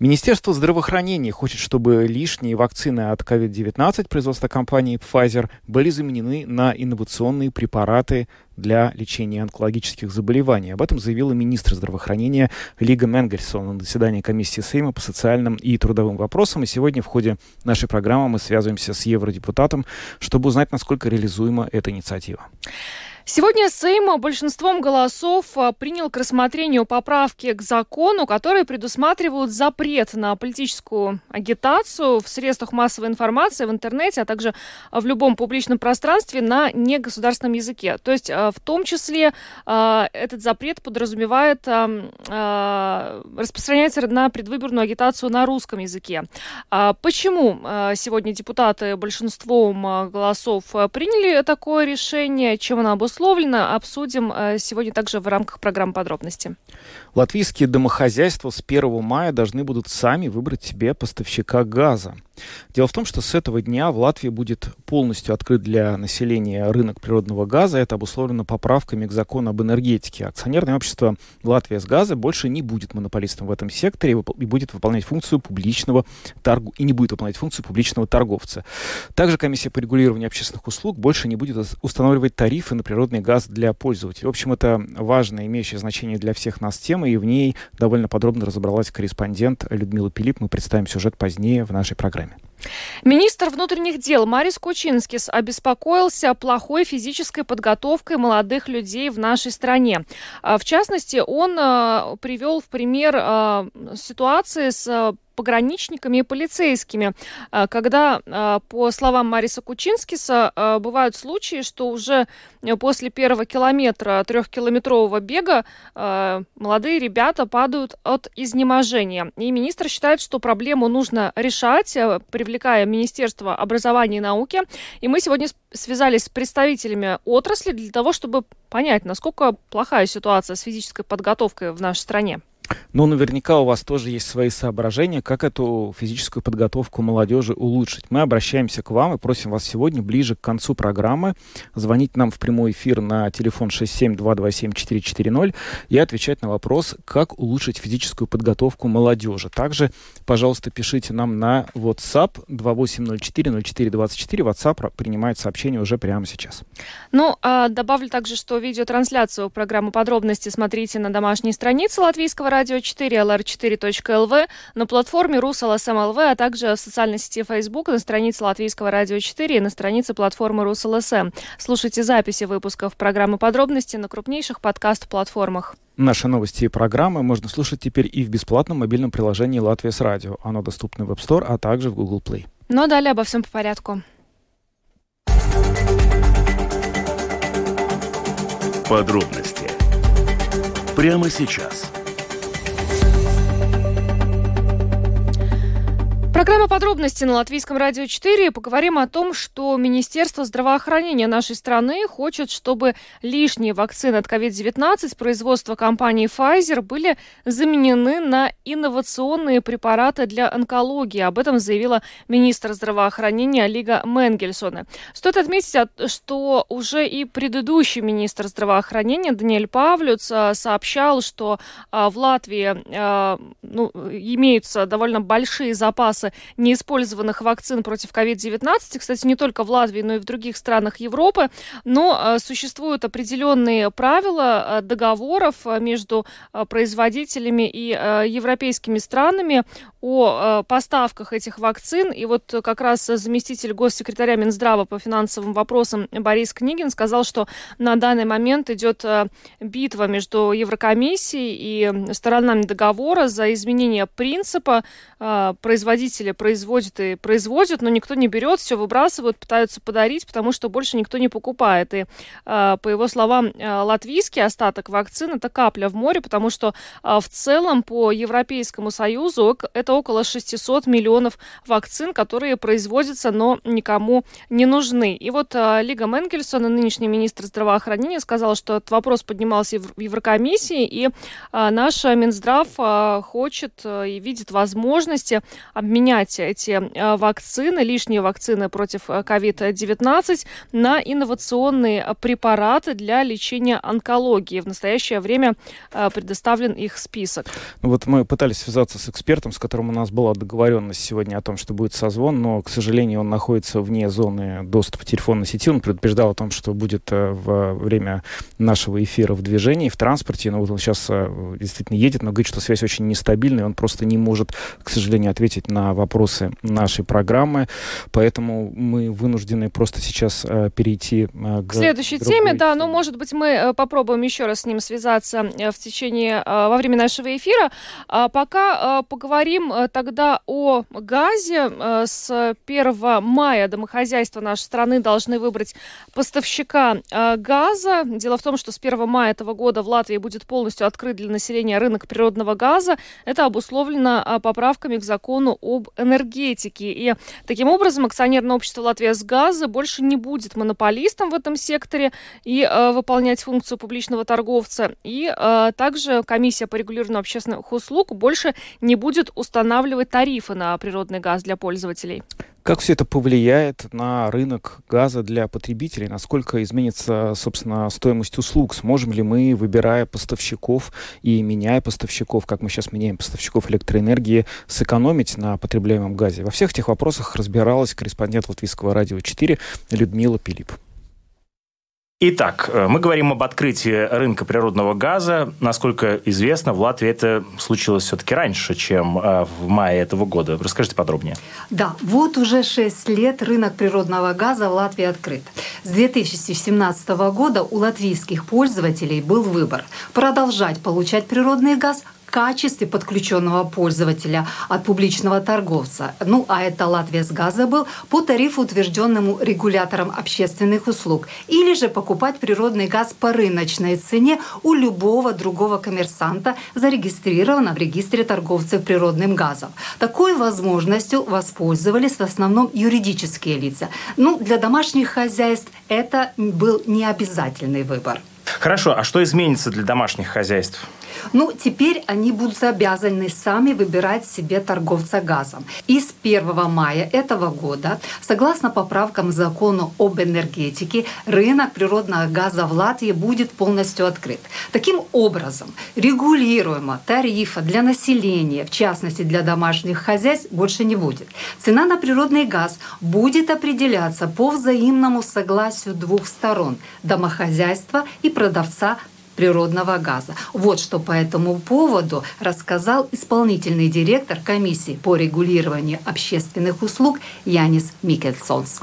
Министерство здравоохранения хочет, чтобы лишние вакцины от COVID-19 производства компании Pfizer были заменены на инновационные препараты для лечения онкологических заболеваний. Об этом заявила министр здравоохранения Лига Менгельсон на заседании комиссии Сейма по социальным и трудовым вопросам. И сегодня в ходе нашей программы мы связываемся с евродепутатом, чтобы узнать, насколько реализуема эта инициатива. Сегодня Сейм большинством голосов а, принял к рассмотрению поправки к закону, которые предусматривают запрет на политическую агитацию в средствах массовой информации, в интернете, а также в любом публичном пространстве на негосударственном языке. То есть а, в том числе а, этот запрет подразумевает распространяется на предвыборную агитацию на русском языке. Почему сегодня депутаты большинством голосов приняли такое решение, чем оно обусловлено? Обусловлено, обсудим э, сегодня также в рамках программы подробности. Латвийские домохозяйства с 1 мая должны будут сами выбрать себе поставщика газа. Дело в том, что с этого дня в Латвии будет полностью открыт для населения рынок природного газа. Это обусловлено поправками к закону об энергетике. Акционерное общество «Латвия с газа» больше не будет монополистом в этом секторе и будет выполнять функцию публичного торгу и не будет выполнять функцию публичного торговца. Также комиссия по регулированию общественных услуг больше не будет устанавливать тарифы на природный газ для пользователей. В общем, это важная, имеющая значение для всех нас тема, и в ней довольно подробно разобралась корреспондент Людмила Пилип. Мы представим сюжет позднее в нашей программе. time. Министр внутренних дел Марис Кучинскис обеспокоился плохой физической подготовкой молодых людей в нашей стране. А, в частности, он а, привел в пример а, ситуации с пограничниками и полицейскими, когда, по словам Мариса Кучинскиса, бывают случаи, что уже после первого километра трехкилометрового бега молодые ребята падают от изнеможения. И министр считает, что проблему нужно решать, привлекая Министерство образования и науки. И мы сегодня связались с представителями отрасли для того, чтобы понять, насколько плохая ситуация с физической подготовкой в нашей стране. Но наверняка у вас тоже есть свои соображения, как эту физическую подготовку молодежи улучшить. Мы обращаемся к вам и просим вас сегодня ближе к концу программы звонить нам в прямой эфир на телефон 67227-440 и отвечать на вопрос, как улучшить физическую подготовку молодежи. Также, пожалуйста, пишите нам на WhatsApp 2804-0424. WhatsApp принимает сообщения уже прямо сейчас. Ну, а добавлю также, что видеотрансляцию программы подробности смотрите на домашней странице Латвийского радио радио 4 lr4.lv, на платформе rus.lsm.lv, а также в социальной сети Facebook, на странице Латвийского радио 4 и на странице платформы Rus.LSM. Слушайте записи выпусков программы «Подробности» на крупнейших подкаст-платформах. Наши новости и программы можно слушать теперь и в бесплатном мобильном приложении «Латвия с радио». Оно доступно в App Store, а также в Google Play. Ну а далее обо всем по порядку. Подробности прямо сейчас – Программа подробности на Латвийском радио 4. Поговорим о том, что Министерство здравоохранения нашей страны хочет, чтобы лишние вакцины от COVID-19 производства компании Pfizer были заменены на инновационные препараты для онкологии. Об этом заявила министр здравоохранения Лига Менгельсона. Стоит отметить, что уже и предыдущий министр здравоохранения Даниэль Павлюц а, сообщал, что а, в Латвии а, ну, имеются довольно большие запасы неиспользованных вакцин против COVID-19. Кстати, не только в Латвии, но и в других странах Европы. Но э, существуют определенные правила э, договоров э, между производителями и европейскими странами о поставках этих вакцин. И вот как раз заместитель госсекретаря Минздрава по финансовым вопросам Борис Книгин сказал, что на данный момент идет битва между Еврокомиссией и сторонами договора за изменение принципа производителей производители производят и производят, но никто не берет, все выбрасывают, пытаются подарить, потому что больше никто не покупает. И, а, по его словам, а, латвийский остаток вакцин – это капля в море, потому что а, в целом по Европейскому Союзу это около 600 миллионов вакцин, которые производятся, но никому не нужны. И вот э, Лига Менгельсона, нынешний министр здравоохранения, сказал, что этот вопрос поднимался в Еврокомиссии, и э, наш Минздрав э, хочет э, и видит возможности обменять эти э, вакцины, лишние вакцины против COVID-19 на инновационные препараты для лечения онкологии. В настоящее время предоставлен их список. Ну вот мы пытались связаться с экспертом, с которым у нас была договоренность сегодня о том, что будет созвон, но, к сожалению, он находится вне зоны доступа телефонной сети. Он предупреждал о том, что будет во время нашего эфира в движении, в транспорте. Но вот он сейчас действительно едет, но говорит, что связь очень нестабильная, он просто не может, к сожалению, ответить на вопросы нашей программы. Поэтому мы вынуждены просто сейчас э, перейти э, к следующей теме. Да, ну, может быть, мы э, попробуем еще раз с ним связаться в течение, во время нашего эфира. А пока поговорим тогда о газе. С 1 мая домохозяйства нашей страны должны выбрать поставщика газа. Дело в том, что с 1 мая этого года в Латвии будет полностью открыт для населения рынок природного газа. Это обусловлено поправками к закону об энергетике. И таким образом акционерное общество «Латвия с газа» больше не будет монополистом в этом секторе и э, выполнять функцию публичного торговца. И э, также комиссия по регулированию общественных услуг больше не будет устанавливать тарифы на природный газ для пользователей. Как все это повлияет на рынок газа для потребителей? Насколько изменится, собственно, стоимость услуг? Сможем ли мы, выбирая поставщиков и меняя поставщиков, как мы сейчас меняем поставщиков электроэнергии, сэкономить на потребляемом газе? Во всех этих вопросах разбиралась корреспондент Латвийского радио 4 Людмила Пилип. Итак, э, мы говорим об открытии рынка природного газа. Насколько известно, в Латвии это случилось все-таки раньше, чем э, в мае этого года. Расскажите подробнее. Да, вот уже 6 лет рынок природного газа в Латвии открыт. С 2017 года у латвийских пользователей был выбор – продолжать получать природный газ – качестве подключенного пользователя от публичного торговца. Ну, а это Латвия с газа был по тарифу, утвержденному регулятором общественных услуг. Или же покупать природный газ по рыночной цене у любого другого коммерсанта, зарегистрированного в регистре торговцев природным газом. Такой возможностью воспользовались в основном юридические лица. Ну, для домашних хозяйств это был необязательный выбор. Хорошо, а что изменится для домашних хозяйств? Ну, теперь они будут обязаны сами выбирать себе торговца газом. И с 1 мая этого года, согласно поправкам закону об энергетике, рынок природного газа в Латвии будет полностью открыт. Таким образом, регулируемо тарифа для населения, в частности для домашних хозяйств, больше не будет. Цена на природный газ будет определяться по взаимному согласию двух сторон – домохозяйства и продавца природного газа. Вот что по этому поводу рассказал исполнительный директор комиссии по регулированию общественных услуг Янис Микельсонс.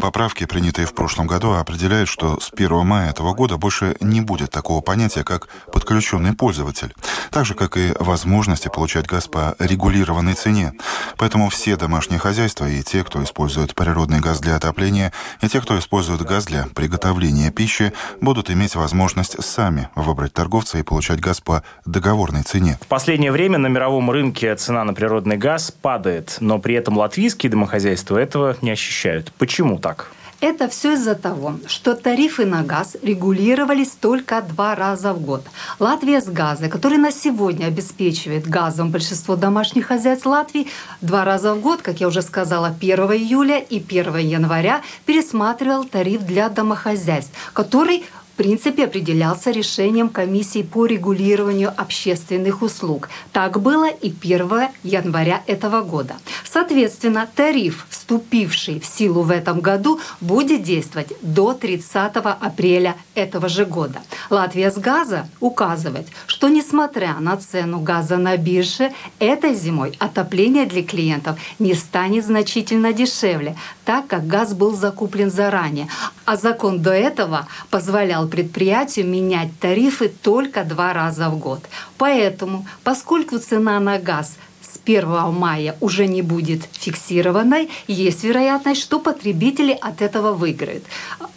Поправки, принятые в прошлом году, определяют, что с 1 мая этого года больше не будет такого понятия, как подключенный пользователь, так же, как и возможности получать газ по регулированной цене. Поэтому все домашние хозяйства и те, кто использует природный газ для отопления, и те, кто использует газ для приготовления пищи, будут иметь возможность сами сами выбрать торговца и получать газ по договорной цене. В последнее время на мировом рынке цена на природный газ падает, но при этом латвийские домохозяйства этого не ощущают. Почему так? Это все из-за того, что тарифы на газ регулировались только два раза в год. Латвия с газа, который на сегодня обеспечивает газом большинство домашних хозяйств Латвии, два раза в год, как я уже сказала, 1 июля и 1 января пересматривал тариф для домохозяйств, который принципе определялся решением комиссии по регулированию общественных услуг. Так было и 1 января этого года. Соответственно, тариф, вступивший в силу в этом году, будет действовать до 30 апреля этого же года. Латвия с газа указывает, что несмотря на цену газа на бирже, этой зимой отопление для клиентов не станет значительно дешевле, так как газ был закуплен заранее. А закон до этого позволял предприятию менять тарифы только два раза в год. Поэтому, поскольку цена на газ с 1 мая уже не будет фиксированной, есть вероятность, что потребители от этого выиграют.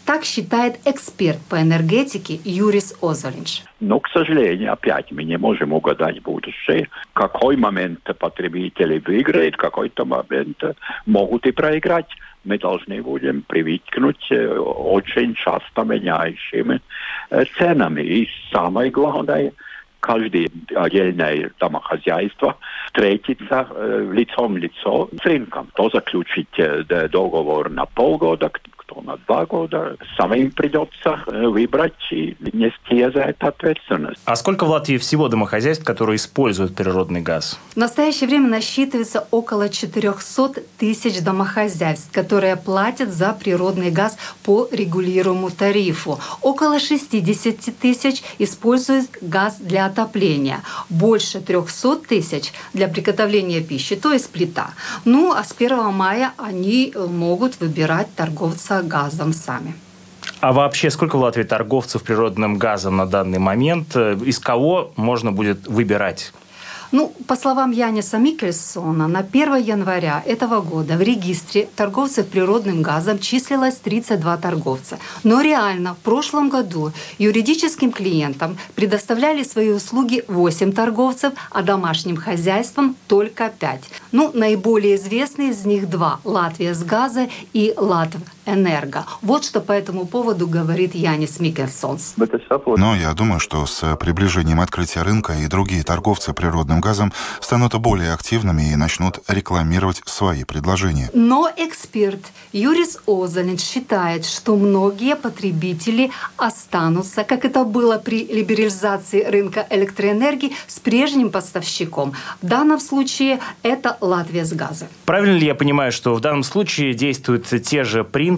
Так считает эксперт по энергетике Юрис Озолинч. Но, к сожалению, опять мы не можем угадать будущее. Какой момент потребители выиграют, какой-то момент могут и проиграть мы должны будем привыкнуть очень часто меняющими ценами. И самое главное, каждое отдельное домохозяйство встретиться лицом в лицо с рынком. То заключить договор на полгода, на два года. Самим придется выбрать и нести за это ответственность. А сколько в Латвии всего домохозяйств, которые используют природный газ? В настоящее время насчитывается около 400 тысяч домохозяйств, которые платят за природный газ по регулируемому тарифу. Около 60 тысяч используют газ для отопления. Больше 300 тысяч для приготовления пищи, то есть плита. Ну, а с 1 мая они могут выбирать торговца газом сами. А вообще сколько в Латвии торговцев природным газом на данный момент? Из кого можно будет выбирать? Ну, по словам Яниса Микельсона, на 1 января этого года в регистре торговцев природным газом числилось 32 торговца. Но реально в прошлом году юридическим клиентам предоставляли свои услуги 8 торговцев, а домашним хозяйствам только 5. Ну, наиболее известные из них два – Латвия с газа и Латв Энерго. Вот что по этому поводу говорит Янис Микельсонс. Но я думаю, что с приближением открытия рынка и другие торговцы природным газом станут более активными и начнут рекламировать свои предложения. Но эксперт Юрис Озалин считает, что многие потребители останутся, как это было при либерализации рынка электроэнергии, с прежним поставщиком. В данном случае это Латвия с газа. Правильно ли я понимаю, что в данном случае действуют те же принципы,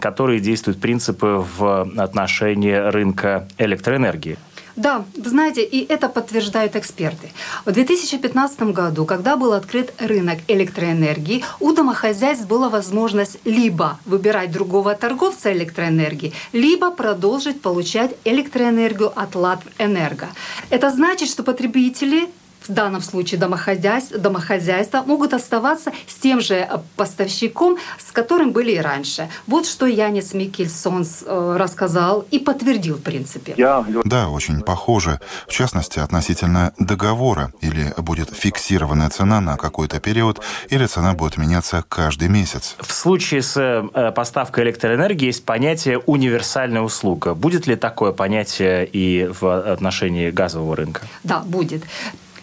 которые действуют принципы в отношении рынка электроэнергии? Да, вы знаете, и это подтверждают эксперты. В 2015 году, когда был открыт рынок электроэнергии, у домохозяйств была возможность либо выбирать другого торговца электроэнергии, либо продолжить получать электроэнергию от Латвэнерго. Это значит, что потребители в данном случае домохозяйства, домохозяйства могут оставаться с тем же поставщиком, с которым были и раньше. Вот что Янис Микельсонс рассказал и подтвердил в принципе. Да, очень похоже. В частности, относительно договора. Или будет фиксированная цена на какой-то период, или цена будет меняться каждый месяц. В случае с поставкой электроэнергии есть понятие универсальная услуга. Будет ли такое понятие и в отношении газового рынка? Да, будет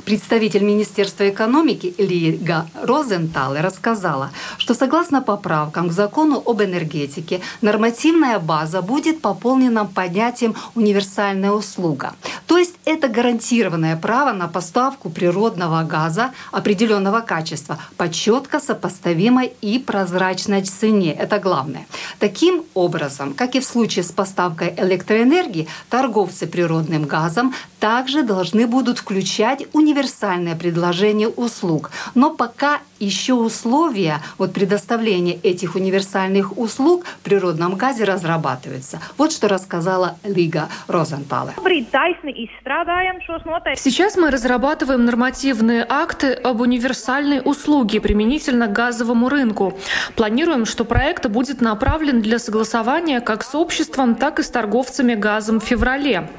представитель Министерства экономики Лига Розентал рассказала, что согласно поправкам к закону об энергетике нормативная база будет пополнена понятием «универсальная услуга». То есть это гарантированное право на поставку природного газа определенного качества по четко сопоставимой и прозрачной цене. Это главное. Таким образом, как и в случае с поставкой электроэнергии, торговцы природным газом также должны будут включать универсальное предложение услуг. Но пока еще условия вот предоставления этих универсальных услуг в природном газе разрабатываются. Вот что рассказала Лига Розентала. Сейчас мы разрабатываем нормативные акты об универсальной услуге применительно к газовому рынку. Планируем, что проект будет направлен для согласования как с обществом, так и с торговцами газом в феврале.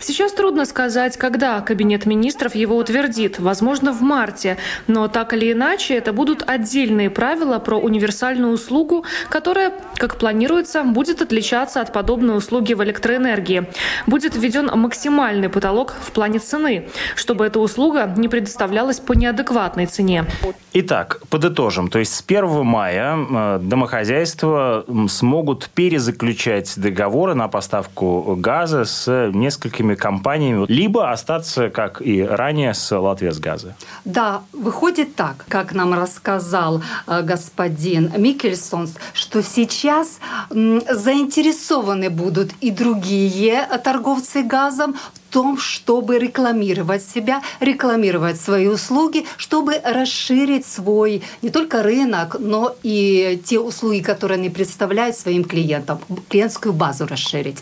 Сейчас трудно сказать, когда Кабинет министров его утвердит. Возможно, в марте. Но так или иначе, это будут отдельные правила про универсальную услугу, которая, как планируется, будет отличаться от подобной услуги в электроэнергии. Будет введен максимальный потолок в плане цены, чтобы эта услуга не предоставлялась по неадекватной цене. Итак, подытожим. То есть с 1 мая домохозяйства смогут перезаключать договоры на поставку газа с несколькими компаниями, либо остаться, как и ранее, с Латвия с газа. Да, выходит так, как нам рассказал господин Микельсон, что сейчас заинтересованы будут и другие торговцы газом в том, чтобы рекламировать себя, рекламировать свои услуги, чтобы расширить свой не только рынок, но и те услуги, которые они представляют своим клиентам, клиентскую базу расширить.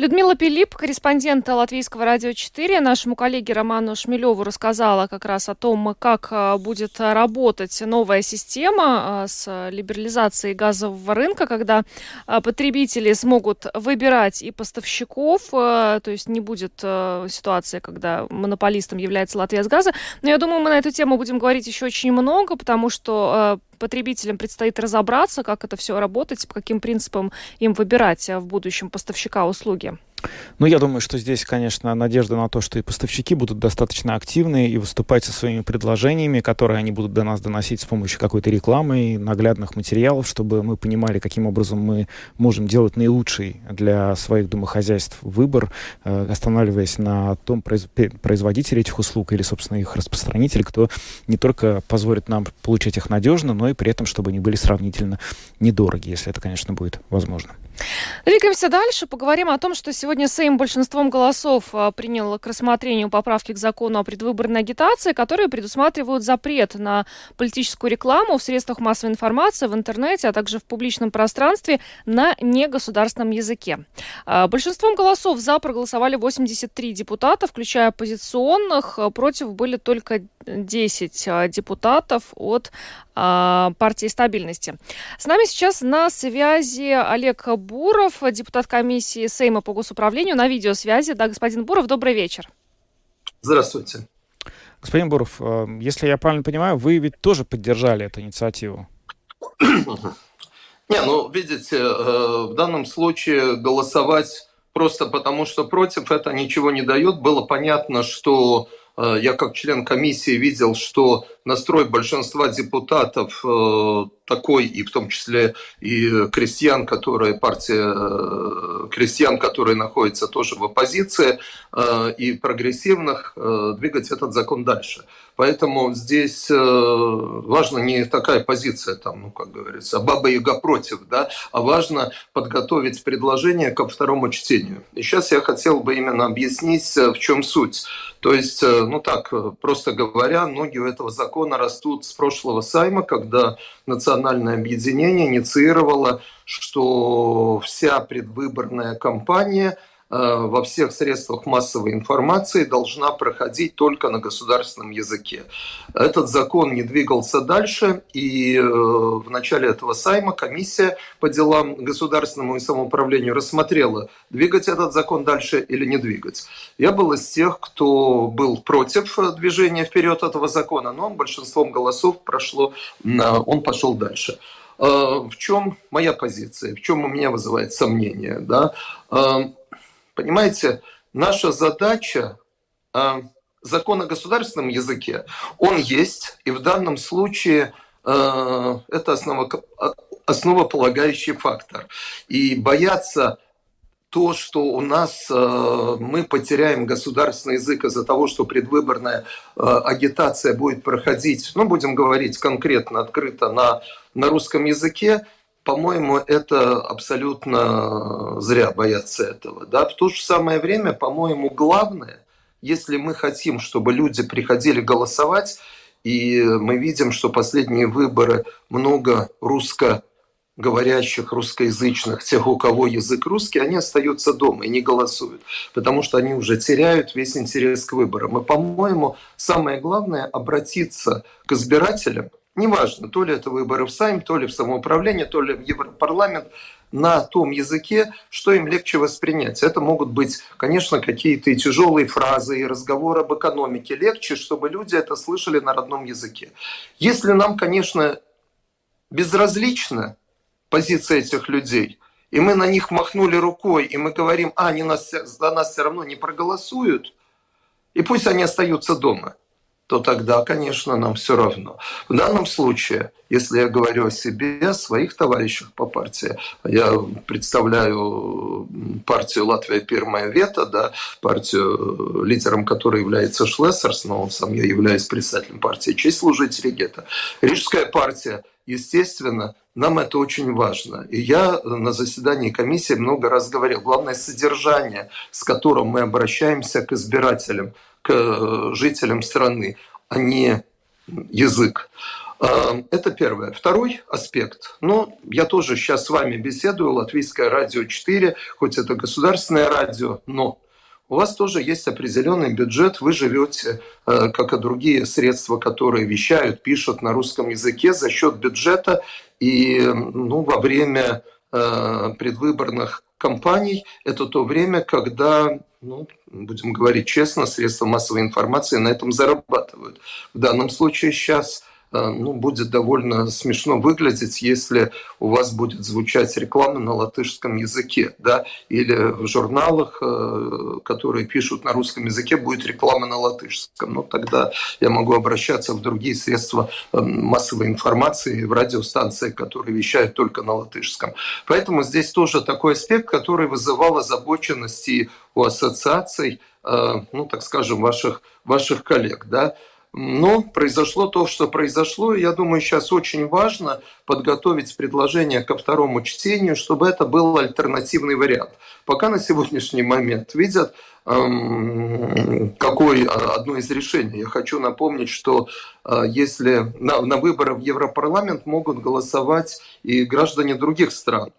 Людмила Пилип, корреспондент Латвийского радио 4, нашему коллеге Роману Шмелеву рассказала как раз о том, как а, будет работать новая система а, с либерализацией газового рынка, когда а, потребители смогут выбирать и поставщиков, то есть не будет ситуации, когда монополистом является Латвия с газа. Но я думаю, мы на эту тему будем говорить еще очень много, потому что потребителям предстоит разобраться, как это все работать, по каким принципам им выбирать в будущем поставщика услуги. Ну, я думаю, что здесь, конечно, надежда на то, что и поставщики будут достаточно активны и выступать со своими предложениями, которые они будут до нас доносить с помощью какой-то рекламы и наглядных материалов, чтобы мы понимали, каким образом мы можем делать наилучший для своих домохозяйств выбор, э, останавливаясь на том производителе этих услуг или, собственно, их распространителе, кто не только позволит нам получать их надежно, но и при этом, чтобы они были сравнительно недороги, если это, конечно, будет возможно. Двигаемся дальше. Поговорим о том, что сегодня Сейм большинством голосов а, принял к рассмотрению поправки к закону о предвыборной агитации, которые предусматривают запрет на политическую рекламу в средствах массовой информации, в интернете, а также в публичном пространстве на негосударственном языке. А, большинством голосов за проголосовали 83 депутата, включая оппозиционных. Против были только 10 а, депутатов от партии стабильности. С нами сейчас на связи Олег Буров, депутат комиссии Сейма по госуправлению на видеосвязи. Да, господин Буров, добрый вечер. Здравствуйте. Господин Буров, э, если я правильно понимаю, вы ведь тоже поддержали эту инициативу. Не, ну, видите, э, в данном случае голосовать просто потому, что против, это ничего не дает. Было понятно, что я как член комиссии видел, что настрой большинства депутатов такой, и в том числе и крестьян, которые партия э, крестьян, которые находятся тоже в оппозиции, э, и прогрессивных, э, двигать этот закон дальше. Поэтому здесь важна не такая позиция, там, ну, как говорится, баба яга против, да, а важно подготовить предложение ко второму чтению. И сейчас я хотел бы именно объяснить, в чем суть. То есть, ну так, просто говоря, ноги у этого закона растут с прошлого сайма, когда национальное объединение инициировало, что вся предвыборная кампания – во всех средствах массовой информации должна проходить только на государственном языке. Этот закон не двигался дальше, и э, в начале этого сайма комиссия по делам государственному и самоуправлению рассмотрела, двигать этот закон дальше или не двигать. Я был из тех, кто был против движения вперед этого закона, но большинством голосов прошло, он пошел дальше. Э, в чем моя позиция, в чем у меня вызывает сомнение? Да? Понимаете, наша задача э, закон о государственном языке, он есть, и в данном случае э, это основа, основополагающий фактор. И бояться то, что у нас э, мы потеряем государственный язык из-за того, что предвыборная э, агитация будет проходить, ну, будем говорить конкретно, открыто на, на русском языке, по-моему, это абсолютно зря бояться этого. Да? В то же самое время, по-моему, главное, если мы хотим, чтобы люди приходили голосовать, и мы видим, что последние выборы много русско говорящих, русскоязычных, тех, у кого язык русский, они остаются дома и не голосуют, потому что они уже теряют весь интерес к выборам. И, по-моему, самое главное – обратиться к избирателям, неважно, то ли это выборы в Сайм, то ли в самоуправление, то ли в Европарламент, на том языке, что им легче воспринять. Это могут быть, конечно, какие-то тяжелые фразы, и разговоры об экономике. Легче, чтобы люди это слышали на родном языке. Если нам, конечно, безразлична позиция этих людей, и мы на них махнули рукой, и мы говорим, а, они нас, за нас все равно не проголосуют, и пусть они остаются дома – то тогда, конечно, нам все равно. В данном случае, если я говорю о себе, о своих товарищах по партии, я представляю партию Латвия Первая Вета, да, партию, лидером которой является Шлессерс, но он сам я являюсь представителем партии Честь служителей гетто. Рижская партия естественно, нам это очень важно. И я на заседании комиссии много раз говорил, главное содержание, с которым мы обращаемся к избирателям – к э, жителям страны, а не язык. Э, это первое. Второй аспект. Ну, я тоже сейчас с вами беседую, Латвийское радио 4, хоть это государственное радио, но у вас тоже есть определенный бюджет, вы живете, э, как и другие средства, которые вещают, пишут на русском языке за счет бюджета. И ну, во время предвыборных кампаний это то время, когда, ну, будем говорить честно, средства массовой информации на этом зарабатывают. В данном случае сейчас ну, будет довольно смешно выглядеть, если у вас будет звучать реклама на латышском языке, да, или в журналах, э, которые пишут на русском языке, будет реклама на латышском. Но тогда я могу обращаться в другие средства э, массовой информации, в радиостанции, которые вещают только на латышском. Поэтому здесь тоже такой аспект, который вызывал озабоченность и у ассоциаций, ну, так скажем, ваших, ваших коллег, да, но произошло то, что произошло, я думаю, сейчас очень важно подготовить предложение ко второму чтению, чтобы это был альтернативный вариант. Пока на сегодняшний момент видят, эм, какое одно из решений. Я хочу напомнить, что э, если на, на выборы в Европарламент могут голосовать и граждане других стран.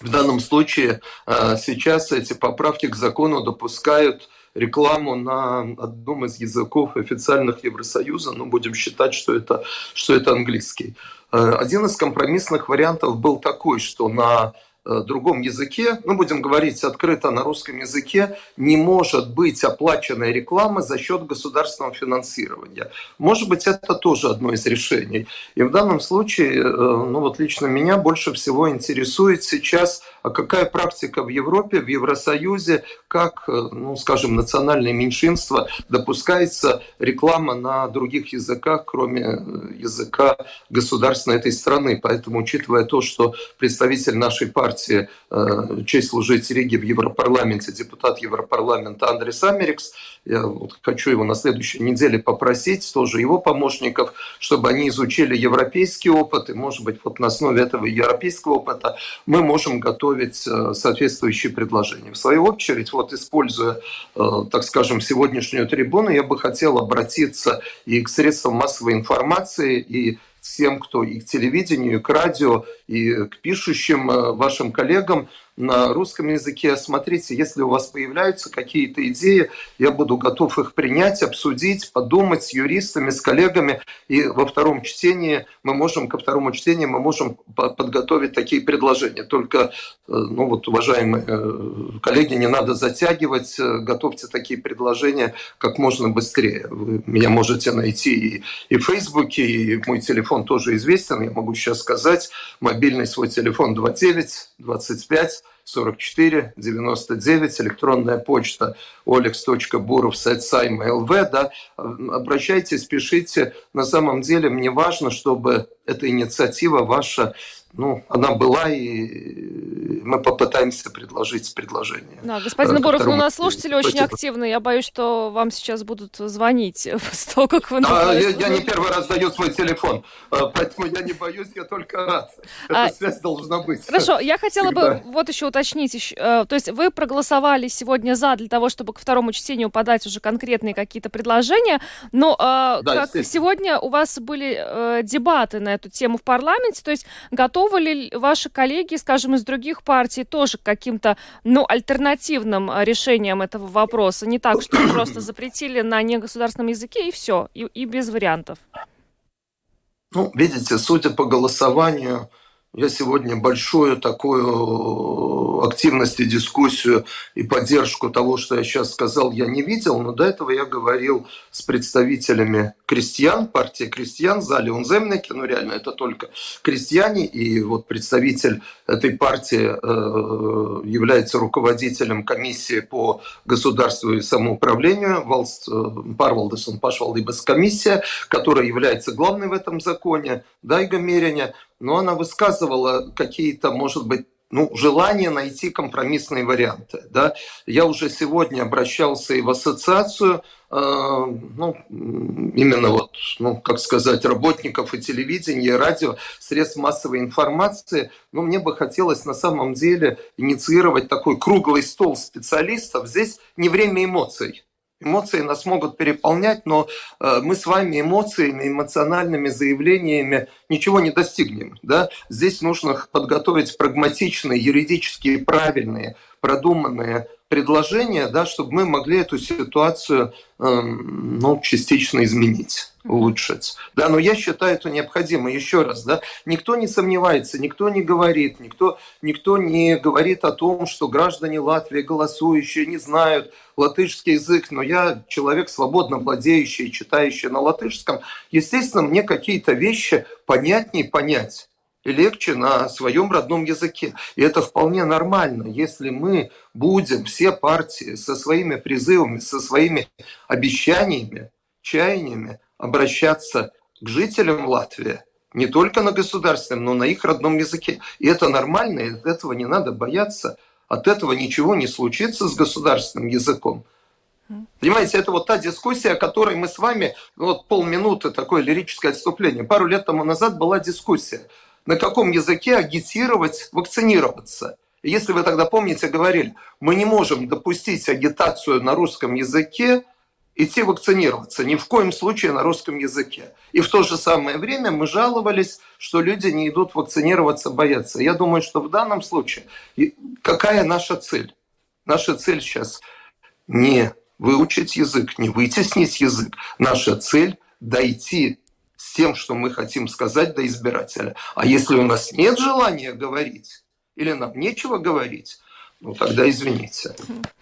В данном случае э, сейчас эти поправки к закону допускают рекламу на одном из языков официальных Евросоюза, ну, будем считать, что это, что это английский. Э, один из компромиссных вариантов был такой, что на Э, другом языке, ну, будем говорить открыто на русском языке, не может быть оплаченная реклама за счет государственного финансирования. Может быть, это тоже одно из решений. И в данном случае, э, ну вот лично меня больше всего интересует сейчас, а какая практика в Европе, в Евросоюзе, как, э, ну, скажем, национальное меньшинство допускается реклама на других языках, кроме языка государственной этой страны. Поэтому, учитывая то, что представитель нашей партии э, «Честь служить Риге» в Европарламенте, депутат Европарламента Андрес Америкс. Я вот хочу его на следующей неделе попросить, тоже его помощников, чтобы они изучили европейский опыт, и, может быть, вот на основе этого европейского опыта мы можем готовить э, соответствующие предложения. В свою очередь, вот используя, э, так скажем, сегодняшнюю трибуну, я бы хотел обратиться и к средствам массовой информации, и всем, кто и к телевидению, и к радио, и к пишущим э, вашим коллегам на русском языке. Смотрите, если у вас появляются какие-то идеи, я буду готов их принять, обсудить, подумать с юристами, с коллегами. И во втором чтении мы можем, ко второму чтению мы можем подготовить такие предложения. Только, э, ну вот, уважаемые э, коллеги, не надо затягивать, э, готовьте такие предложения как можно быстрее. Вы меня можете найти и, и в Фейсбуке, и мой телефон тоже известен, я могу сейчас сказать, мобильный свой телефон 29 25 44 99, электронная почта olex.burov.lv, да, обращайтесь, пишите. На самом деле мне важно, чтобы эта инициатива ваша ну, она была, и мы попытаемся предложить предложение. Да, господин э, Боров, ну, у нас слушатели очень Спасибо. активны. Я боюсь, что вам сейчас будут звонить с того, как вы да, я, я не первый раз даю свой телефон, э, поэтому я не боюсь, я только рад. Эта а, связь должна быть. Хорошо, я хотела Всегда. бы вот еще уточнить. Э, то есть вы проголосовали сегодня за для того, чтобы к второму чтению подать уже конкретные какие-то предложения, но да, как сегодня у вас были дебаты на эту тему в парламенте, то есть готовы готовы ли ваши коллеги, скажем, из других партий тоже к каким-то, ну, альтернативным а, решениям этого вопроса? Не так, что просто запретили на негосударственном языке и все, и, и без вариантов. Ну, видите, судя по голосованию, я сегодня большую такую активность и дискуссию и поддержку того, что я сейчас сказал, я не видел, но до этого я говорил с представителями крестьян, партии крестьян, зале Унземнеки, ну реально это только крестьяне, и вот представитель этой партии э, является руководителем комиссии по государству и самоуправлению, Валст э, Парвалдесон Пашвалдибас комиссия, которая является главной в этом законе, Дайга Мериня, но она высказывала какие-то, может быть, ну, желание найти компромиссные варианты. Да? Я уже сегодня обращался и в ассоциацию, э, ну, именно вот, ну, как сказать, работников и телевидения, и радио, средств массовой информации. Но мне бы хотелось на самом деле инициировать такой круглый стол специалистов. Здесь не время эмоций. Эмоции нас могут переполнять, но э, мы с вами эмоциями, эмоциональными заявлениями ничего не достигнем. Да? Здесь нужно подготовить прагматичные, юридически правильные, продуманные предложения, да, чтобы мы могли эту ситуацию э, ну, частично изменить, улучшить. Да, но я считаю это необходимо. Еще раз, да, никто не сомневается, никто не говорит, никто, никто не говорит о том, что граждане Латвии, голосующие, не знают латышский язык, но я человек, свободно владеющий, читающий на латышском. Естественно, мне какие-то вещи понятнее понять и легче на своем родном языке. И это вполне нормально, если мы будем, все партии, со своими призывами, со своими обещаниями, чаяниями обращаться к жителям Латвии, не только на государственном, но на их родном языке. И это нормально, и от этого не надо бояться. От этого ничего не случится с государственным языком. Понимаете, это вот та дискуссия, о которой мы с вами, вот полминуты такое лирическое отступление. Пару лет тому назад была дискуссия на каком языке агитировать вакцинироваться. если вы тогда помните, говорили, мы не можем допустить агитацию на русском языке, идти вакцинироваться, ни в коем случае на русском языке. И в то же самое время мы жаловались, что люди не идут вакцинироваться, боятся. Я думаю, что в данном случае какая наша цель? Наша цель сейчас не выучить язык, не вытеснить язык. Наша цель – дойти с тем, что мы хотим сказать до избирателя. А если у нас нет желания говорить, или нам нечего говорить, ну тогда извините.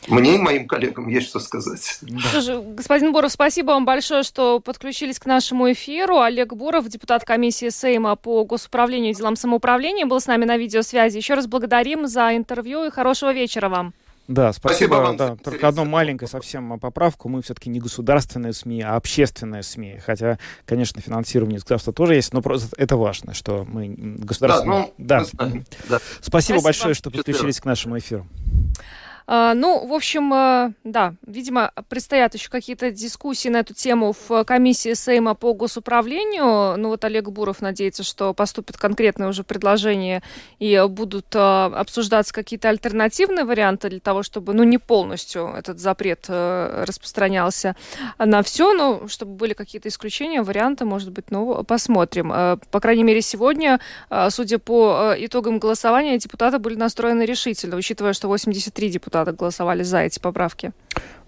Мне и моим коллегам есть что сказать. Слушай, господин Боров, спасибо вам большое, что подключились к нашему эфиру. Олег Боров, депутат комиссии Сейма по госуправлению и делам самоуправления, был с нами на видеосвязи. Еще раз благодарим за интервью и хорошего вечера вам. Да, спасибо. спасибо вам да, только одну маленькую совсем поправку. Мы все-таки не государственные СМИ, а общественные СМИ. Хотя, конечно, финансирование государства тоже есть, но просто это важно, что мы государственные... Да, ну, да. да. Спасибо, спасибо большое, что подключились к нашему эфиру. А, ну, в общем, э, да, видимо, предстоят еще какие-то дискуссии на эту тему в комиссии Сейма по госуправлению. Ну, вот Олег Буров надеется, что поступят конкретные уже предложения и будут э, обсуждаться какие-то альтернативные варианты для того, чтобы, ну, не полностью этот запрет э, распространялся на все, но чтобы были какие-то исключения, варианты, может быть, ну, посмотрим. По крайней мере, сегодня, судя по итогам голосования, депутаты были настроены решительно, учитывая, что 83 депутата депутаты голосовали за эти поправки.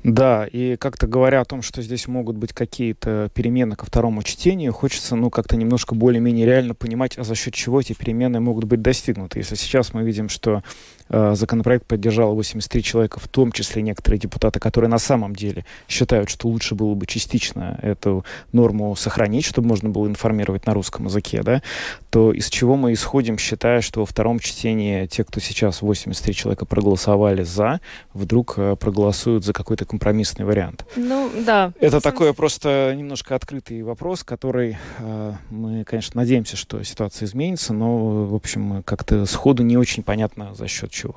Да, и как-то говоря о том, что здесь могут быть какие-то перемены ко второму чтению, хочется, ну, как-то немножко более-менее реально понимать, а за счет чего эти перемены могут быть достигнуты. Если сейчас мы видим, что законопроект поддержало 83 человека, в том числе некоторые депутаты, которые на самом деле считают, что лучше было бы частично эту норму сохранить, чтобы можно было информировать на русском языке, да, то из чего мы исходим, считая, что во втором чтении те, кто сейчас 83 человека проголосовали за, вдруг э, проголосуют за какой-то компромиссный вариант. Ну, да. Это такой просто немножко открытый вопрос, который э, мы, конечно, надеемся, что ситуация изменится, но, в общем, как-то сходу не очень понятно за счет чего.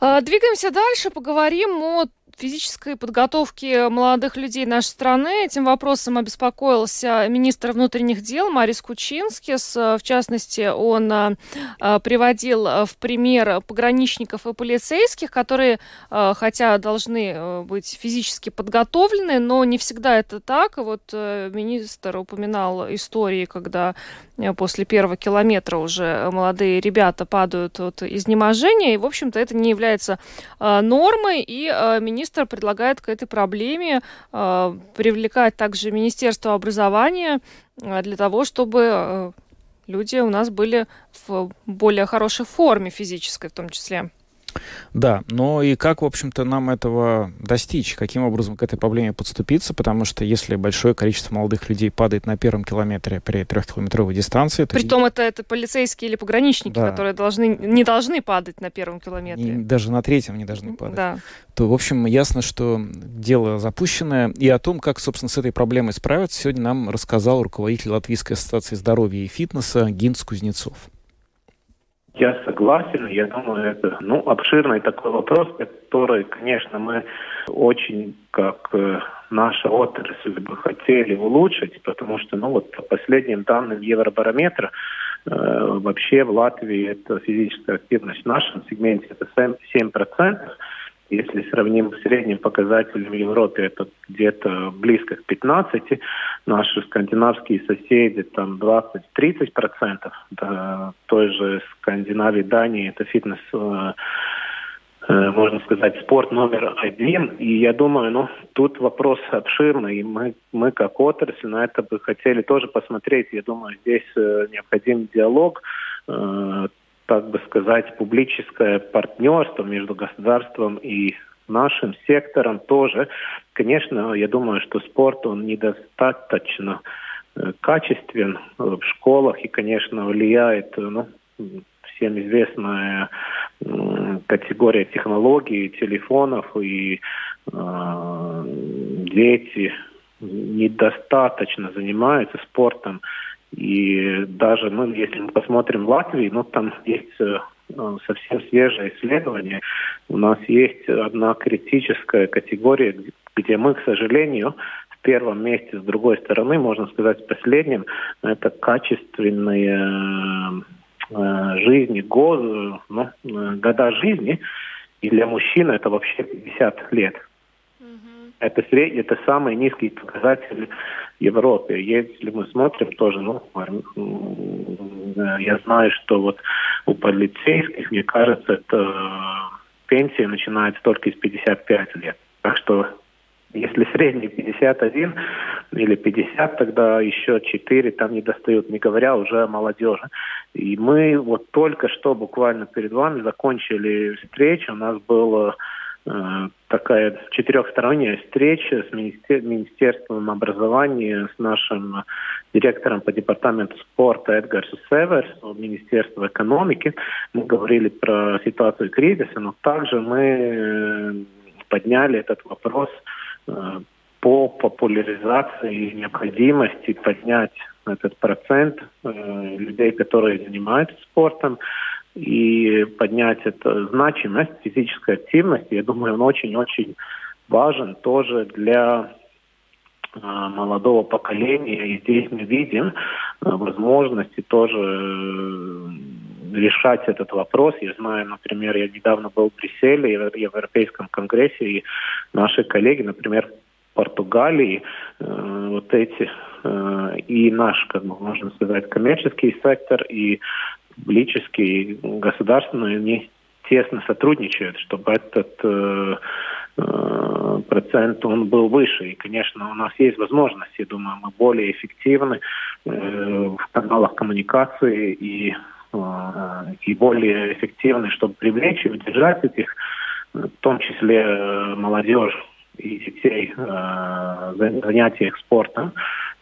А, двигаемся дальше, поговорим о физической подготовки молодых людей нашей страны. Этим вопросом обеспокоился министр внутренних дел Марис Кучинскис. В частности, он а, а, приводил в пример пограничников и полицейских, которые, хотя должны быть физически подготовлены, но не всегда это так. Вот э, министр упоминал истории, когда э, после первого километра уже молодые ребята падают от изнеможения, и, в общем-то, это не является нормой, и министр министр предлагает к этой проблеме э, привлекать также Министерство образования э, для того, чтобы э, люди у нас были в более хорошей форме физической в том числе. Да, но и как, в общем-то, нам этого достичь? Каким образом к этой проблеме подступиться? Потому что если большое количество молодых людей падает на первом километре при трехкилометровой дистанции... То... Притом это, это полицейские или пограничники, да. которые должны, не должны падать на первом километре. И даже на третьем не должны падать. Да. То, в общем, ясно, что дело запущенное. И о том, как, собственно, с этой проблемой справиться, сегодня нам рассказал руководитель Латвийской ассоциации здоровья и фитнеса Гинц Кузнецов. Я согласен, я думаю, это ну, обширный такой вопрос, который, конечно, мы очень, как э, наша отрасль, бы хотели улучшить, потому что, ну вот по последним данным Евробарометра, э, вообще в Латвии это физическая активность в нашем сегменте это 7%, 7% если сравним с средним показателем в Европе, это где-то близко к 15. Наши скандинавские соседи там 20-30 процентов. Той же Скандинавии, Дании это фитнес э, э, можно сказать, спорт номер один. И я думаю, ну, тут вопрос обширный. И мы, мы как отрасль на это бы хотели тоже посмотреть. Я думаю, здесь э, необходим диалог так бы сказать, публическое партнерство между государством и нашим сектором тоже. Конечно, я думаю, что спорт, он недостаточно э, качествен в школах и, конечно, влияет, ну, всем известная категория технологий, телефонов и э, дети недостаточно занимаются спортом. И даже, ну, если мы посмотрим Латвии, ну, там есть э, ну, совсем свежее исследование. У нас есть одна критическая категория, где мы, к сожалению, в первом месте, с другой стороны, можно сказать, последним, это качественные э, жизни, год, ну, э, года жизни. И для мужчин это вообще 50 лет. Это, сред... это самый низкий показатель в Европе. Если мы смотрим тоже, ну, я знаю, что вот у полицейских, мне кажется, это пенсия начинается только из 55 лет. Так что если средний 51 или 50, тогда еще 4 там не достают, не говоря уже о молодежи. И мы вот только что буквально перед вами закончили встречу. У нас было Э, такая четырехсторонняя встреча с Министерством образования, с нашим директором по департаменту спорта Эдгарсу Северс, Министерства экономики. Мы говорили про ситуацию кризиса, но также мы э, подняли этот вопрос э, по популяризации необходимости поднять этот процент людей, которые занимаются спортом, и поднять эту значимость физической активности, я думаю, он очень-очень важен тоже для а, молодого поколения. И здесь мы видим а, возможности тоже э, решать этот вопрос. Я знаю, например, я недавно был в Брюсселе, в Европейском конгрессе, и наши коллеги, например, Португалии, э, вот эти э, и наш, как бы можно сказать, коммерческий сектор, и публические, государственные, они тесно сотрудничают, чтобы этот э, э, процент он был выше. И, конечно, у нас есть возможность, я думаю, мы более эффективны э, в каналах коммуникации и, и более эффективны, чтобы привлечь и удержать этих, в том числе молодежь и детей э, занятиях спортом.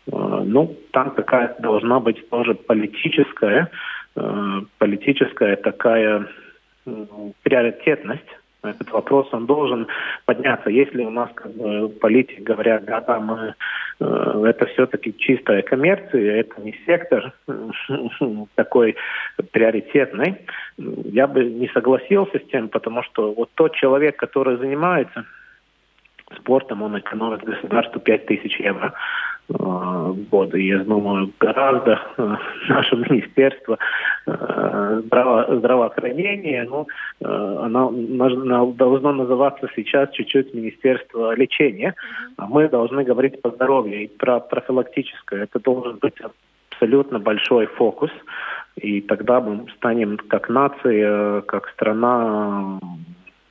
Ну, там какая должна быть тоже политическая политическая такая приоритетность этот вопрос он должен подняться. Если у нас как бы, политики говорят, да, да, мы э, это все-таки чистая коммерция, это не сектор такой приоритетный, я бы не согласился с тем, потому что вот тот человек, который занимается спортом, он экономит государству 5000 евро в год. И я думаю, гораздо э, наше министерство э, здраво, здравоохранения, ну, э, оно, должно называться сейчас чуть-чуть Министерство лечения, а мы должны говорить по здоровью и про профилактическое. Это должен быть абсолютно большой фокус, и тогда мы станем как нация, как страна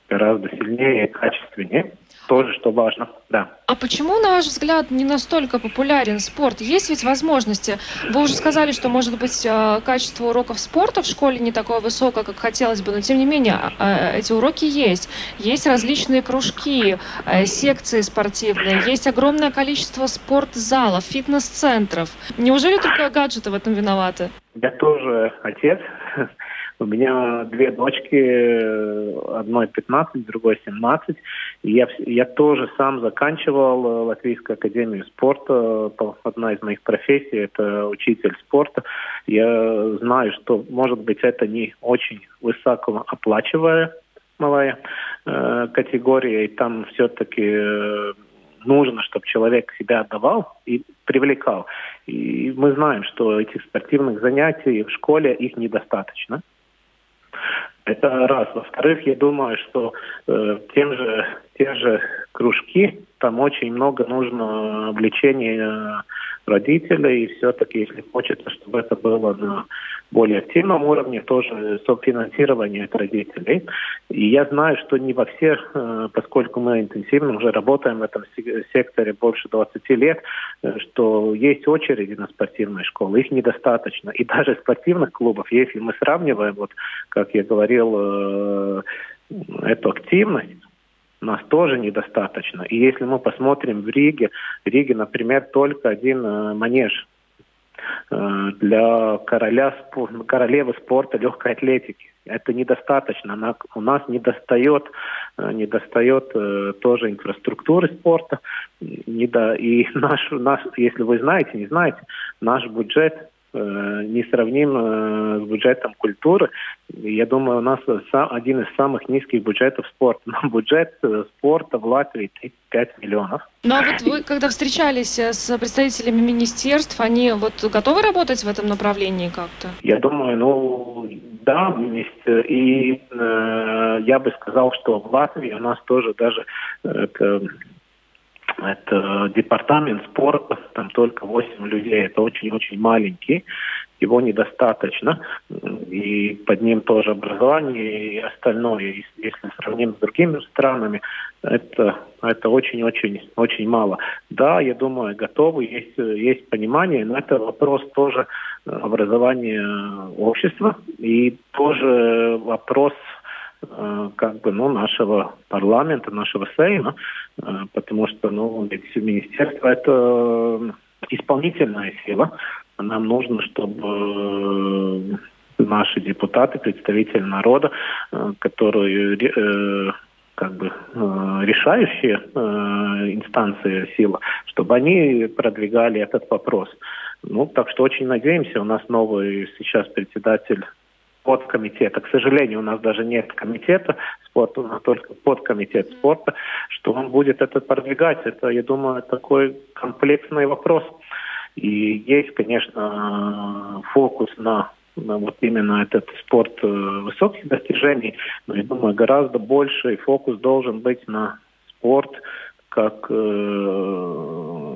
гораздо сильнее и качественнее тоже, что важно, да. А почему, на ваш взгляд, не настолько популярен спорт? Есть ведь возможности. Вы уже сказали, что, может быть, э, качество уроков спорта в школе не такое высокое, как хотелось бы, но, тем не менее, э, эти уроки есть. Есть различные кружки, э, секции спортивные, есть огромное количество спортзалов, фитнес-центров. Неужели только гаджеты в этом виноваты? Я тоже отец, у меня две дочки, одной 15, другой 17. Я, я тоже сам заканчивал э, Латвийскую академию спорта. Одна из моих профессий – это учитель спорта. Я знаю, что, может быть, это не очень высоко оплачиваемая э, категория, и там все-таки э, нужно, чтобы человек себя отдавал и привлекал. И мы знаем, что этих спортивных занятий в школе их недостаточно. Это раз. Во-вторых, я думаю, что э, тем же, те же кружки, там очень много нужно обличения родителей, и все-таки, если хочется, чтобы это было на более активном уровне, тоже софинансирование от родителей. И я знаю, что не во всех, э, поскольку мы интенсивно уже работаем в этом секторе больше 20 лет, э, что есть очереди на спортивные школы, их недостаточно. И даже спортивных клубов, если мы сравниваем, вот как я говорил, э, эту активность, нас тоже недостаточно. И если мы посмотрим в Риге, в Риге, например, только один э, манеж э, для короля, королевы спорта легкой атлетики. Это недостаточно. Она, у нас недостает, э, недостает тоже инфраструктуры спорта. И наш, наш, если вы знаете, не знаете, наш бюджет несравним э, с бюджетом культуры. Я думаю, у нас один из самых низких бюджетов спорта. Бюджет э, спорта в Латвии 35 миллионов. Ну а вот вы, когда встречались с представителями министерств, они вот готовы работать в этом направлении как-то? Я думаю, ну да, и э, я бы сказал, что в Латвии у нас тоже даже э, это департамент спорта, там только 8 людей, это очень-очень маленький, его недостаточно, и под ним тоже образование и остальное, если сравним с другими странами, это, это очень-очень очень мало. Да, я думаю, готовы, есть, есть понимание, но это вопрос тоже образования общества и тоже вопрос как бы, ну, нашего парламента, нашего Сейма, э, потому что, ну, ведь министерство это исполнительная сила. Нам нужно, чтобы наши депутаты, представители народа, э, которые как бы решающие инстанции силы, чтобы они продвигали этот вопрос. Ну, так что очень надеемся, у нас новый сейчас председатель подкомитета. К сожалению, у нас даже нет комитета спорта, у нас только подкомитет спорта, что он будет это продвигать. Это, я думаю, такой комплексный вопрос. И есть, конечно, фокус на вот именно этот спорт э, высоких достижений, но я думаю, гораздо больше фокус должен быть на спорт как, э,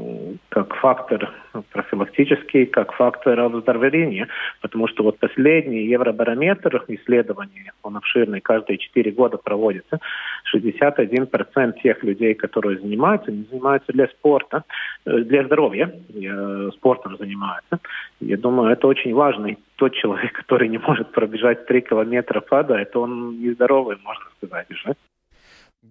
как фактор профилактический, как фактор оздоровления, потому что вот последний Евробарометр исследование, он обширный, каждые 4 года проводится, 61% тех людей, которые занимаются, не занимаются для спорта, э, для здоровья, э, спортом занимаются. Я думаю, это очень важный тот человек, который не может пробежать 3 километра пада, это он нездоровый, можно сказать уже.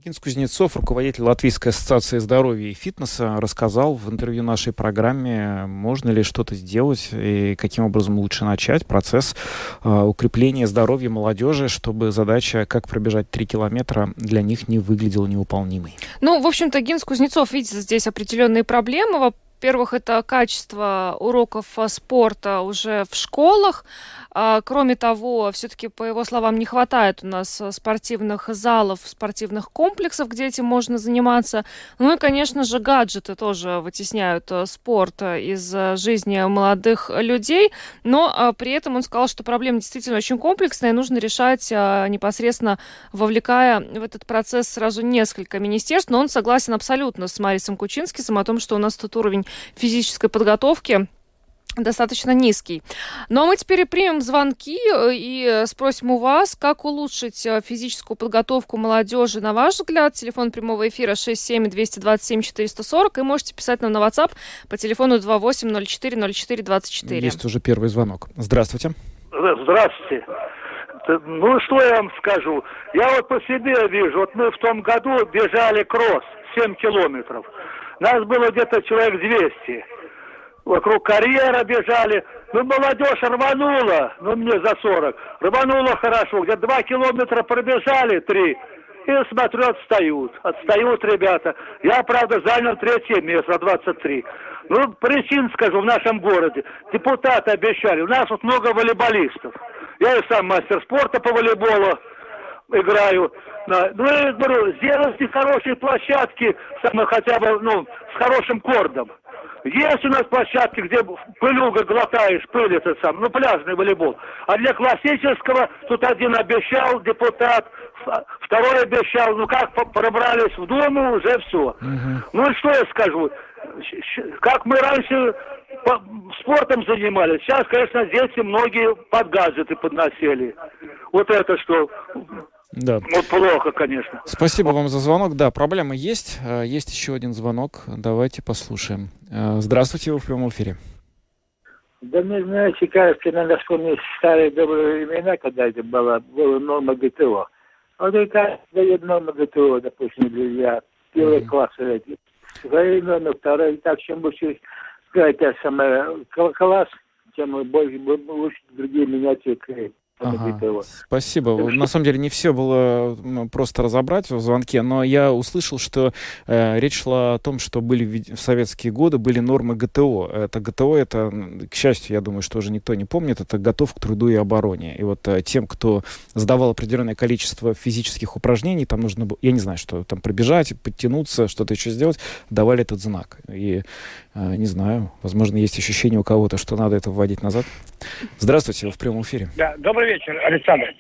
Гинс Кузнецов, руководитель Латвийской ассоциации здоровья и фитнеса, рассказал в интервью нашей программе, можно ли что-то сделать и каким образом лучше начать процесс э, укрепления здоровья молодежи, чтобы задача, как пробежать 3 километра, для них не выглядела неуполнимой. Ну, в общем-то, Гинс Кузнецов видит здесь определенные проблемы. Во-первых, это качество уроков спорта уже в школах. А, кроме того, все-таки, по его словам, не хватает у нас спортивных залов, спортивных комплексов, где этим можно заниматься. Ну и, конечно же, гаджеты тоже вытесняют э, спорт из жизни молодых людей. Но при этом он сказал, что проблема действительно очень комплексная, и нужно решать непосредственно, вовлекая в этот процесс сразу несколько министерств. Но он согласен абсолютно с Марисом Кучинским о том, что у нас тут уровень физической подготовки достаточно низкий. Ну а мы теперь примем звонки э, и спросим у вас, как улучшить э, физическую подготовку молодежи, на ваш взгляд. Телефон прямого эфира 67 227 440 и можете писать нам на WhatsApp по телефону 28040424. Есть уже первый звонок. Здравствуйте. Здравствуйте. Ну, что я вам скажу? Я вот по себе вижу. Вот мы в том году бежали кросс 7 километров. Нас было где-то человек 200 вокруг карьера бежали. Ну, молодежь рванула, ну, мне за 40. Рванула хорошо, где два километра пробежали, три. И смотрю, отстают. Отстают ребята. Я, правда, занял третье место, 23. Ну, причин скажу, в нашем городе. Депутаты обещали. У нас вот много волейболистов. Я и сам мастер спорта по волейболу играю. Ну, я говорю, сделайте хорошие площадки, хотя бы, ну, с хорошим кордом. Есть у нас площадки, где пылюга глотаешь, пыль это сам, ну пляжный волейбол. А для классического тут один обещал депутат, второй обещал, ну как пробрались в Думу, уже все. Угу. Ну и что я скажу? Как мы раньше спортом занимались, сейчас, конечно, дети многие под гаджеты подносили. Вот это что да. Вот плохо, конечно. Спасибо вам за звонок. Да, проблема есть. А, есть еще один звонок. Давайте послушаем. А, здравствуйте, вы в прямом эфире. Да мне, знаете, кажется, надо вспомнить старые добрые времена, когда это было, была норма ГТО. Вот это дает норма ГТО, допустим, для первого mm-hmm. класса эти. Норма, вторая. Так, чем больше какая-то самая класс, тем больше, лучше другие менять Ага. Спасибо. На самом деле не все было просто разобрать в звонке, но я услышал, что э, речь шла о том, что были в советские годы были нормы ГТО. Это ГТО, это, к счастью, я думаю, что уже никто не помнит, это готов к труду и обороне. И вот э, тем, кто сдавал определенное количество физических упражнений, там нужно было, я не знаю, что там пробежать, подтянуться, что-то еще сделать, давали этот знак. И не знаю, возможно, есть ощущение у кого-то, что надо это вводить назад. Здравствуйте, вы в прямом эфире. Да, добрый вечер, Александр.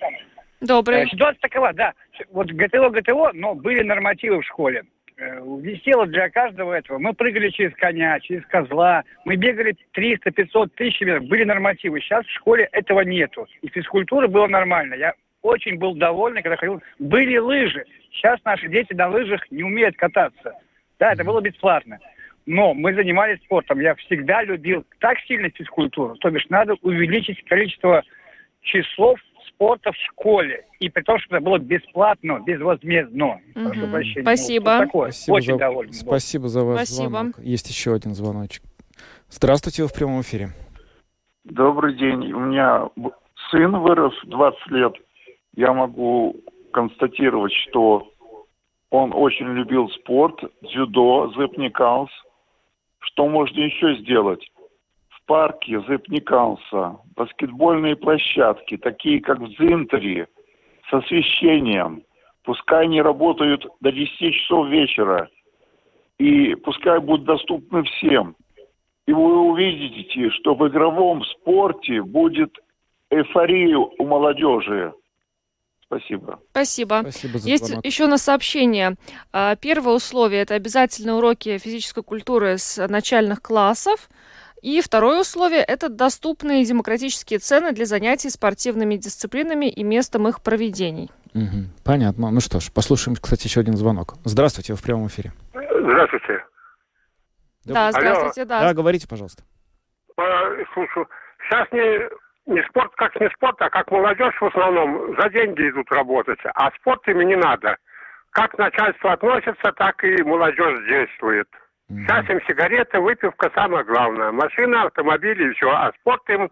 Добрый. Э, ситуация такова, да. Вот ГТО, ГТО, но были нормативы в школе. Э, висело для каждого этого. Мы прыгали через коня, через козла. Мы бегали 300, 500, тысяч метров. Были нормативы. Сейчас в школе этого нету. И физкультура была нормально. Я очень был доволен, когда ходил. Были лыжи. Сейчас наши дети на лыжах не умеют кататься. Да, это было бесплатно. Но мы занимались спортом. Я всегда любил так сильно физкультуру. То бишь надо увеличить количество часов спорта в школе. И при том, что это было бесплатно, безвозмездно. Угу. Прошу прощения. Спасибо. Ну, такое. Спасибо Очень за... доволен. Спасибо за ваш Спасибо. звонок. Есть еще один звоночек. Здравствуйте, вы в прямом эфире. Добрый день. У меня сын вырос 20 лет. Я могу констатировать, что он очень любил спорт, дзюдо, зэпникалс. Что можно еще сделать? парке Зепниканса баскетбольные площадки, такие как в Дзинтере, с освещением. Пускай они работают до 10 часов вечера. И пускай будут доступны всем. И вы увидите, что в игровом спорте будет эйфория у молодежи. Спасибо. Спасибо. Спасибо за Есть звонок. еще на сообщение. А, первое условие – это обязательные уроки физической культуры с начальных классов. И второе условие – это доступные демократические цены для занятий спортивными дисциплинами и местом их проведений. Угу. Понятно. Ну что ж, послушаем, кстати, еще один звонок. Здравствуйте, вы в прямом эфире. Здравствуйте. Да, здравствуйте, да. Да, говорите, пожалуйста. Слушаю. Сейчас не, не спорт как не спорт, а как молодежь в основном за деньги идут работать, а спорт им не надо. Как начальство относится, так и молодежь действует. Сейчас им сигареты, выпивка самое главное. Машина, автомобили и все. А спорт им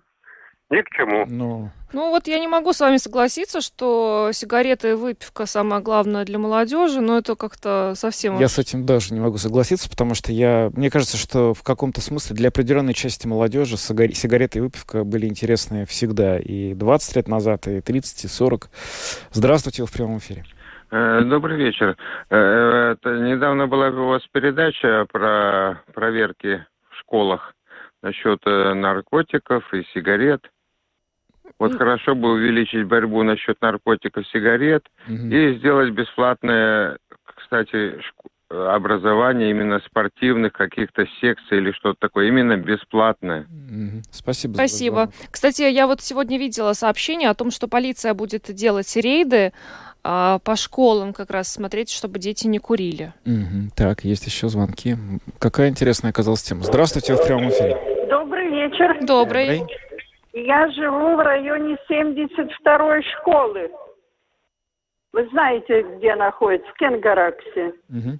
ни к чему. Ну... ну вот я не могу с вами согласиться, что сигареты и выпивка самое главное для молодежи, но это как-то совсем... Я с этим даже не могу согласиться, потому что я... Мне кажется, что в каком-то смысле для определенной части молодежи сигареты и выпивка были интересны всегда. И 20 лет назад, и 30, и 40. Здравствуйте, вы в прямом эфире. Э, добрый вечер. Э, это недавно была у вас передача про проверки в школах насчет э, наркотиков и сигарет. Вот хорошо бы увеличить борьбу насчет наркотиков, сигарет угу. и сделать бесплатное, кстати, образование именно спортивных каких-то секций или что-то такое, именно бесплатное. Угу. Спасибо. Спасибо. Кстати, я вот сегодня видела сообщение о том, что полиция будет делать рейды а, по школам как раз смотреть, чтобы дети не курили. Угу. Так, есть еще звонки. Какая интересная оказалась тема. Здравствуйте, в прямом эфире. Добрый вечер. Добрый. Добрый. Я живу в районе 72-й школы. Вы знаете, где находится? В Кенгараксе. Угу.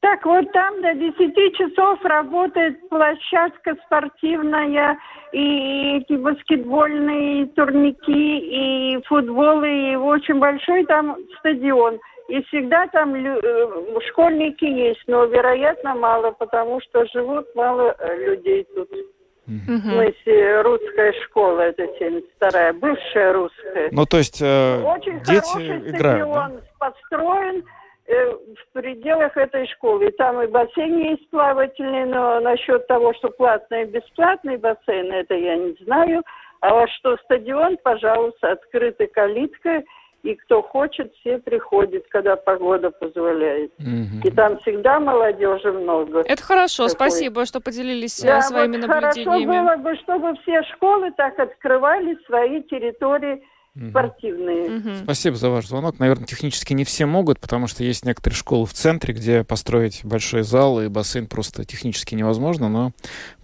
Так вот там до 10 часов работает площадка спортивная, и эти баскетбольные турники, и футбол, и очень большой там стадион. И всегда там э, школьники есть, но, вероятно, мало, потому что живут мало э, людей тут. Угу. В смысле, русская школа, это 72-я, бывшая русская. Ну, то есть э, Очень дети хороший играют, стадион да? построен, э, в пределах этой школы. И там и бассейн есть плавательный, но насчет того, что платный и бесплатный бассейн, это я не знаю. А вот что стадион, пожалуйста, открытый калиткой – и кто хочет, все приходят, когда погода позволяет. Угу. И там всегда молодежи много. Это хорошо, такой. спасибо, что поделились да, своими вот наблюдениями. Хорошо было бы, чтобы все школы так открывали свои территории спортивные. Угу. Спасибо за ваш звонок. Наверное, технически не все могут, потому что есть некоторые школы в центре, где построить большой зал и бассейн просто технически невозможно, но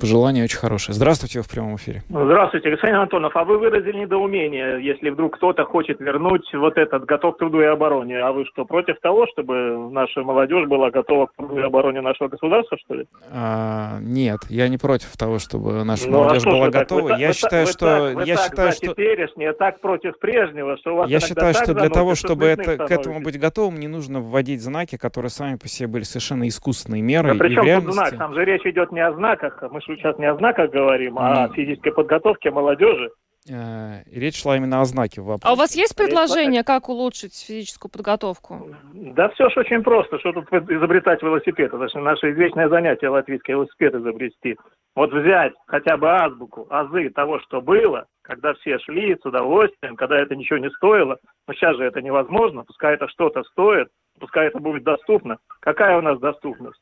пожелание очень хорошее. Здравствуйте, вы в прямом эфире. Здравствуйте, господин Антонов. А вы выразили недоумение, если вдруг кто-то хочет вернуть вот этот готов к труду и обороне. А вы что, против того, чтобы наша молодежь была готова к труду и обороне нашего государства, что ли? А, нет, я не против того, чтобы наша ну, а молодежь а была готова. Вы, я вы, считаю, вы, что... Вы я так считаю, что... теперешнее, так против прежнего, что у вас Я считаю, что для того, чтобы это, к этому быть готовым, не нужно вводить знаки, которые сами по себе были совершенно искусственные меры. Да причем реальности... тут знак? Там же речь идет не о знаках, мы же сейчас не о знаках говорим, а о физической подготовке молодежи. Э, речь шла именно о знаке. А у вас есть предложение, как улучшить физическую подготовку? Да все же очень просто. Что тут изобретать велосипед? Это же наше извечное занятие латвийский велосипед изобрести. Вот взять хотя бы азбуку, азы того, что было, когда все шли с удовольствием, когда это ничего не стоило. Но сейчас же это невозможно. Пускай это что-то стоит, пускай это будет доступно. Какая у нас доступность?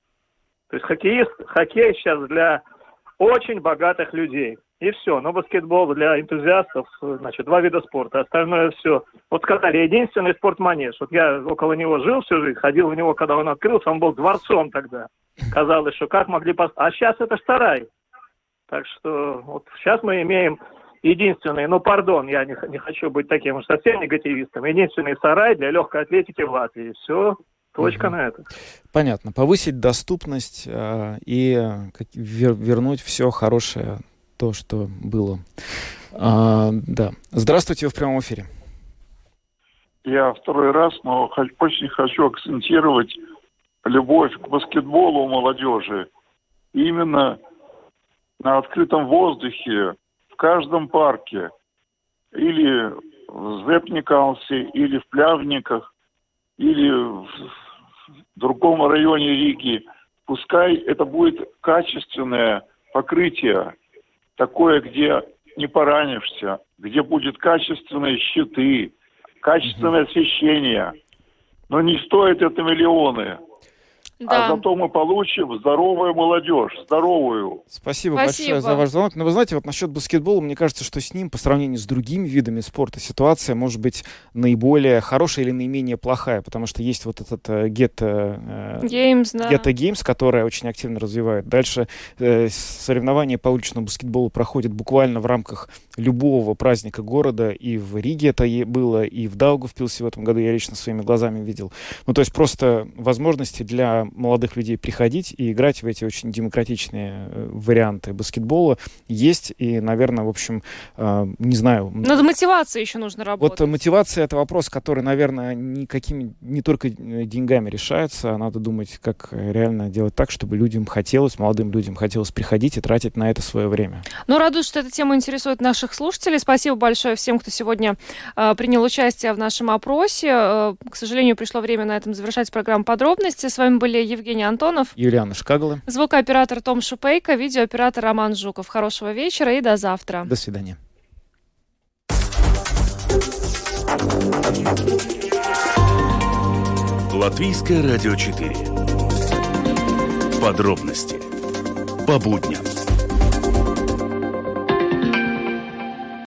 То есть хоккеист, хоккей сейчас для очень богатых людей. И все. Но баскетбол для энтузиастов, значит, два вида спорта. Остальное все. Вот сказали, единственный спорт-манеж. Вот я около него жил всю жизнь, ходил в него, когда он открылся, он был дворцом тогда. Казалось, что как могли... Пост... А сейчас это сарай. Так что вот сейчас мы имеем единственный, ну, пардон, я не, не хочу быть таким уж совсем негативистом, единственный сарай для легкой атлетики в Латвии. Все, точка угу. на это. Понятно. Повысить доступность э, и как, вер, вернуть все хорошее то, что было. А, да. Здравствуйте, вы в прямом эфире. Я второй раз, но очень хочу акцентировать любовь к баскетболу у молодежи. Именно на открытом воздухе, в каждом парке, или в Зепникалсе, или в Плявниках, или в другом районе Риги. Пускай это будет качественное покрытие такое, где не поранишься, где будет качественные щиты, качественное освещение. Но не стоит это миллионы. А да. А зато мы получим здоровую молодежь, здоровую. Спасибо, Спасибо большое за ваш звонок. Но вы знаете, вот насчет баскетбола, мне кажется, что с ним по сравнению с другими видами спорта ситуация может быть наиболее хорошая или наименее плохая, потому что есть вот этот uh, Get, uh, Games, да. Get Games, которая очень активно развивает. Дальше uh, соревнования по уличному баскетболу проходят буквально в рамках любого праздника города, и в Риге это было, и в Даугавпилсе в этом году я лично своими глазами видел. Ну, то есть просто возможности для молодых людей приходить и играть в эти очень демократичные э, варианты баскетбола есть, и, наверное, в общем, э, не знаю. Над мотивацией еще нужно работать. Вот мотивация — это вопрос, который, наверное, никакими, не только э, деньгами решается, а надо думать, как реально делать так, чтобы людям хотелось, молодым людям хотелось приходить и тратить на это свое время. Ну, радует, что эта тема интересует наших слушателей. Спасибо большое всем, кто сегодня э, принял участие в нашем опросе. Э, к сожалению, пришло время на этом завершать программу подробности. С вами были Евгений Антонов, Юлиана Шкагала, звукооператор Том Шупейко, видеооператор Роман Жуков. Хорошего вечера и до завтра. До свидания. Латвийское радио 4. Подробности по будням.